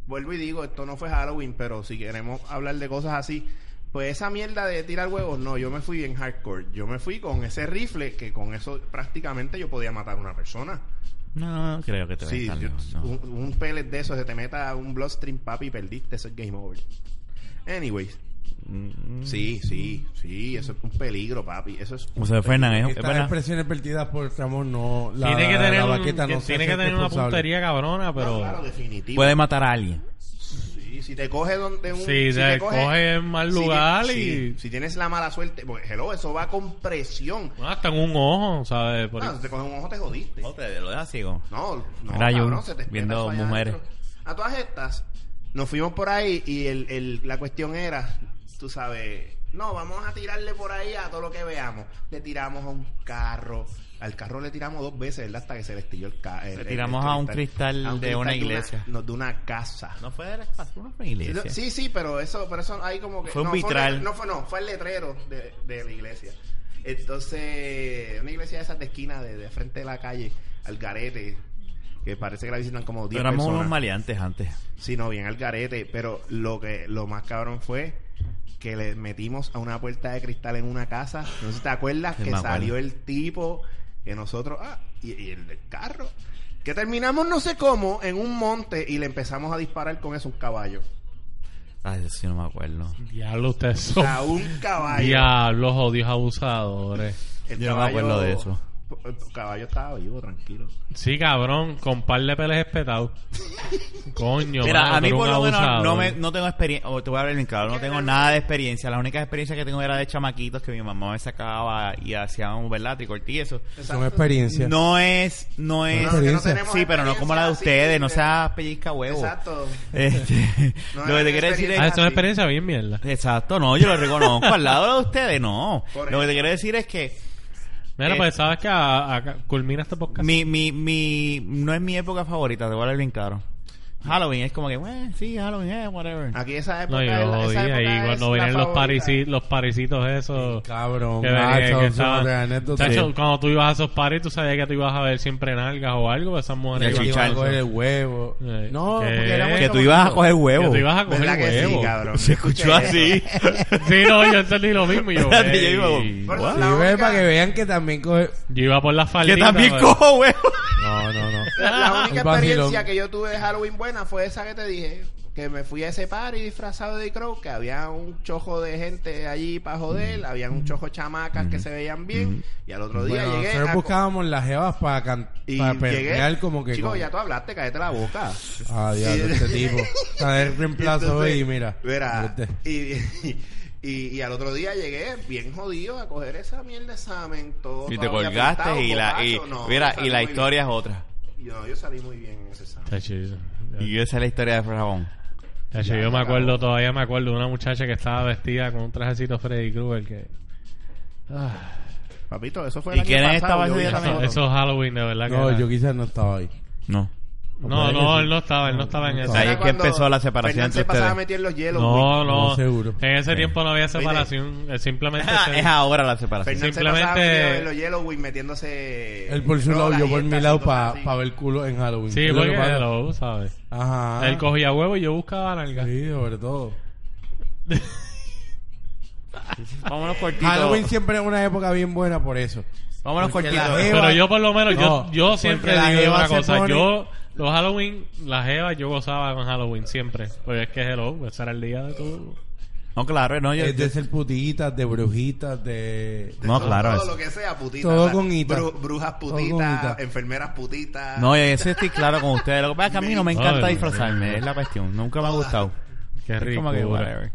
Vuelvo y digo, esto no fue Halloween, pero si queremos hablar de cosas así, pues esa mierda de tirar huevos, no, yo me fui bien hardcore. Yo me fui con ese rifle que con eso prácticamente yo podía matar a una persona. No, no creo que te Sí, yo- lejos, no. un, un pellet de esos, se te meta un bloodstream, papi, perdiste, eso es game over. Anyways, sí, sí, sí, eso es un peligro, papi. Eso es un José Fernández, ¿es Estas expresiones vertidas por Ramón no... La, tiene que tener, la un- baqueta no tiene que tener una puntería cabrona, pero... No, claro, definitivo. Puede matar a alguien. Sí, si te coge donde un... Si te coge en mal si lugar ti- y- sí, si tienes la mala suerte... Porque, hello, eso va con presión. Bueno, hasta en un ojo, ¿sabes? Por- No, si te coge un ojo, te jodiste. No, te lo dejas ciego. No, no, Era yo cabrón, se te viendo mujeres. adentro. A todas estas, nos fuimos por ahí y el, el- la cuestión era, tú sabes, no, vamos a tirarle por ahí a todo lo que veamos. Le tiramos a un carro. Al carro le tiramos dos veces, ¿verdad? Hasta que se le estilló el carro. Le tiramos a un cristal de una iglesia. no, de una casa. No fue de la espacio, no fue iglesia. Sí, sí, pero eso, pero eso ahí como que Fue un no, vitral. le- no fue no, fue el letrero de, de la iglesia. Entonces, una iglesia de esas de esquina de, de frente de la calle, al garete, que parece que la visitan como 10 Éramos personas. unos maleantes antes. Sí, no, bien al garete, pero lo que lo más cabrón fue que le metimos a una puerta de cristal en una casa. No sé si te acuerdas Sí, que salió el tipo que nosotros ah y, y el del carro que terminamos no sé cómo en un monte y le empezamos a disparar con eso un caballo. Ay, eso sí no me acuerdo. Diablo, ustedes O son... sea, un caballo. Diablos, odios abusadores. El Yo no me acuerdo de eso. El caballo estaba vivo, tranquilo. Sí, cabrón, con par de peles espetados. Coño, Mira, mano, a mí por lo menos no, me, no tengo experiencia, o te voy a hablar bien claro, no tengo nada de experiencia. La única experiencia que tengo era de chamaquitos que mi mamá me sacaba y hacíamos, ¿verdad? Tricorte y eso. Son experiencias. No es, no es, No, que no experiencia. tenemos sí, pero no como la de ustedes, sí, no sea pellizca huevo. Exacto. Este, No lo que te quiero decir es Ah, es una experiencia bien mierda. Exacto, no, yo lo reconozco. Al lado de ustedes, no. Por Lo que te quiero decir es que Mira, pues sabes que a- a- culmina este podcast. mi, mi, mi, no es mi época favorita, te voy a hablar bien claro. Halloween es como que, bueno, sí, Halloween, eh, whatever. Aquí esa época No, yo es la- esa jodía época y es cuando venían los, parisi- los parisitos esos... Cabrón. Que venían, que estaban- de anécdotas. Chacho, Sí. cuando tú ibas a esos paris, tú sabías que tú ibas a ver siempre nalgas o algo, esas Y mujeres Que iban a coger el huevo. Eh, No, ¿qué? porque éramos Que tú ibas a coger huevo. Que tú ibas a coger ¿Verdad que sí, huevo. cabrón? Se escuchó así. Sí, no, yo entendí lo mismo. y Yo, Espérate, yo iba- Sí, para que vean que también coge... Yo iba por la que faldita. también pero- cojo huevo. No, no, no. La, la única experiencia que yo tuve de Halloween buena fue esa que te dije, que me fui a ese party disfrazado de Crow, que había un chojo de gente allí para joder, había un chojo de chamacas que se veían bien, y al otro día Bueno, llegué nosotros a- buscábamos las jevas para can y para llegué, perrear como que chico, con- ya tú hablaste, cállate la boca. Ah, diablo, este tipo. Está el reemplazo hoy y mira. Mira, Este. y, y, y al otro día llegué bien jodido a coger esa mierda de examen, todo. Y te colgaste y la, y. No, mira, y la historia es otra. Yo, yo salí muy bien en ese examen. Y esa es la historia de Ramón. Ya, yo me acuerdo, todavía me acuerdo de una muchacha que estaba vestida con un trajecito Freddy Krueger que... Ah, Papito, eso fue ¿Y el quién año es pasado, esta yo vi vacía esa también? foto. eso es Halloween, de verdad que No, yo quizás no estaba ahí. No. No, no, él no estaba, él no estaba en eso. Ahí es que empezó la separación entre se pasaba ustedes. metiendo los hielos. No, no, No, seguro. En ese tiempo no había separación. eh, Simplemente se- es ahora la separación. Fernan se Simplemente- pasaba en los Yellowwing metiéndose... Él por su lado, yo por mi lado para ver culo en Halloween. Sí, Es lo que porque pasa. lo ¿sabes? Ajá. Él cogía huevo y yo buscaba nalga. Sí, sobre todo. Vámonos cortito. Halloween siempre es una época bien buena por eso. Vámonos Porque cortito. la jeva- Pero yo por lo menos, yo, yo porque siempre la digo jeva una se cosa. pone- Yo, los Halloween, las jevas, yo gozaba con Halloween siempre. Porque es que hello, ese era el día de todo. No, claro, no, yo, Es de ser putitas, de brujitas, de... No, Todo- claro, Todo eso. lo que sea, putitas. Todo o sea, con ita. bru- brujas putitas, ita. enfermeras putitas. No, yo eso estoy claro con ustedes. Lo que pasa es que a mí no me encanta disfrazarme, es la cuestión. Nunca me ha gustado. Qué Es rico. como que, whatever.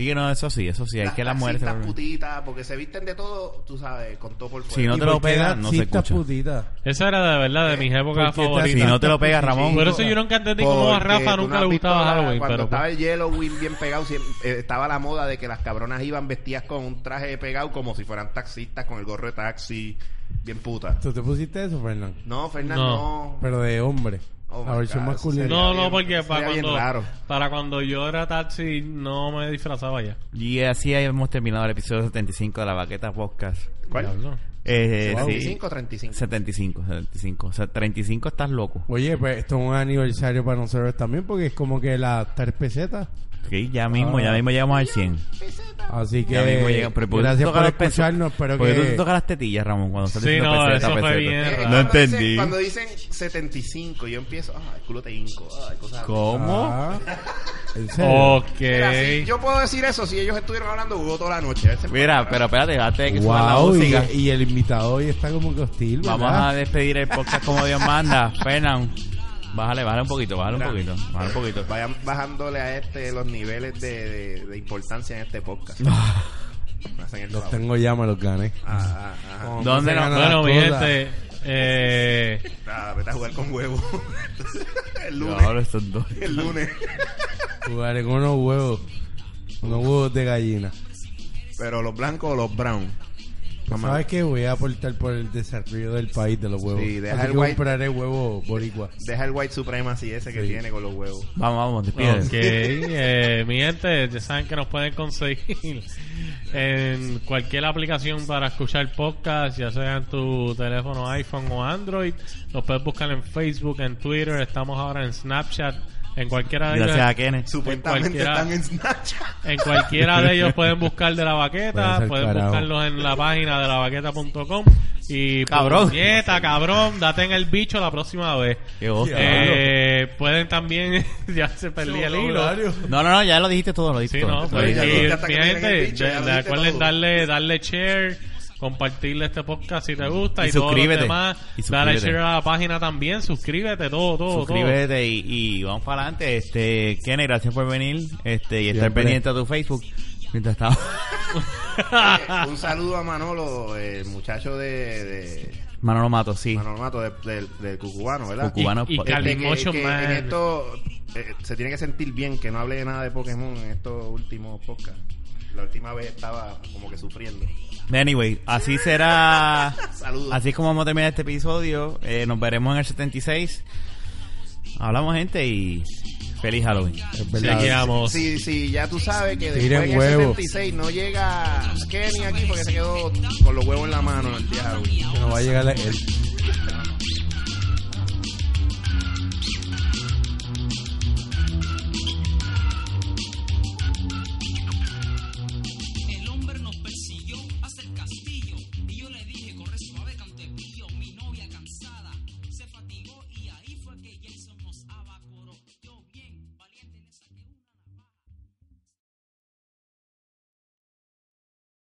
Sí, que no, eso sí, eso sí. Hay Las que las mujeres... se taxitas vuelven- putitas, porque se visten de todo, tú sabes, con todo por fuera. Si no ¿Y te lo pegas, no se escucha. putitas? Eso era de verdad de mis épocas ¿Por qué favoritas. Si no te lo pegas, Ramón. Por eso yo nunca entendí cómo a Rafa nunca no le gustaba la- Halloween. Cuando Pero estaba el Yellowwing bien pegado, eh, estaba la moda de que las cabronas iban vestidas con un traje pegado como si fueran taxistas con el gorro de taxi, bien puta. ¿Tú te pusiste eso, Fernán? No, Fernando, No. no. Pero de hombre. Oh la versión God, masculina. No, no, porque para cuando, raro. para cuando yo era taxi no me disfrazaba ya. Y así hemos terminado el episodio 75 de la Baqueta Podcast. ¿Cuál? Eh, sí. 25 o 35. 75, 75. O sea, 35 estás loco. Oye, pues esto es un aniversario para nosotros también porque es como que las tres pesetas. Sí, ya mismo, Ah. ya mismo llegamos al 100. Así que Ya mismo llegamos. Pero ¿por qué tú gracias por escucharnos. Espero ¿Por qué tú que... te tocas las tetillas, Ramón? Cuando estás Sí, diciendo no, peseta, eso fue peseta? bien Eh, raro. No cuando dicen- entendí. cuando dicen 75, yo empiezo, ah, el culo te hinco, ay, cosas. ¿Cómo? Ah, ¿En serio? Ok. Mira, si yo puedo decir eso si ellos estuvieron hablando Hugo toda la noche. Mira, pero espérate, que suba la Wow, y, música. y el invitado hoy está como que hostil, ¿verdad? Vamos a despedir el podcast como Dios manda. Fernan, bájale, bájale un poquito, bájale un poquito, bájale un poquito. Vayan bajándole a este los niveles de, de, de importancia en este podcast. Me hacen el Los favor. tengo ya, me los gané. Ah, ah, ah. ¿Dónde se no? ganan Bueno, mi gente, eh, Ah, vete a jugar con huevos. el lunes. Ahora estos dos. El lunes. Jugaré con unos huevos. Unos huevos de gallina. Pero los blancos o los brown. ¿Sabes qué? Voy a aportar por el desarrollo del país de los huevos. Sí, deja Así el que white- compraré huevo boricua. Deja el white supremacy ese que Sí. tiene con los huevos. Vamos, vamos, despide. ok, eh, mi gente, ya saben que nos pueden conseguir en cualquier aplicación para escuchar podcast, ya sea en tu teléfono iPhone o Android. Nos puedes buscar en Facebook, en Twitter, estamos ahora en Snapchat, en cualquiera de ellos. Gracias a Kenneth. Supuestamente están en Snapchat. En cualquiera de ellos pueden buscar de la baqueta, pueden carajo. buscarlos en la página de la baqueta.com y Cabrón. puñeta, cabrón, date en el bicho la próxima vez. Qué hostia. Eh, pueden también, ya se perdí el hilo. No, no, no, ya lo dijiste todo, lo dijiste Sí, todo. no, Lo pues, dijiste y, todo. Lo de- dijiste recuerden todo. darle, darle share, compartirle este podcast si te gusta Y y, todos los suscríbete. demás, Y darle suscríbete. share a la página también, suscríbete, todo, todo, Suscríbete y, y vamos para adelante. Este, Kenneth, gracias por venir. Este, y estar Siempre. pendiente a tu Facebook. Mientras estaba. todo. Un saludo a Manolo, el muchacho de, de Manolo Mato, sí. Manolo Mato de- del del Cucubano, ¿verdad? Cucubano y, y. Cali Este, que- que Man. En esto eh, se tiene que sentir bien que no hable de nada de Pokémon en estos últimos podcasts. La última vez estaba como que sufriendo. Anyway, así será. Saludos. Así es como vamos a terminar este episodio. Eh, nos veremos en el 76. Hablamos, gente, y feliz Halloween. Chequeamos. Si, si ya tú sabes que después el huevos. 76 no llega Kenny aquí porque se quedó con los huevos en la mano el día de Halloween. Que no va a llegar él.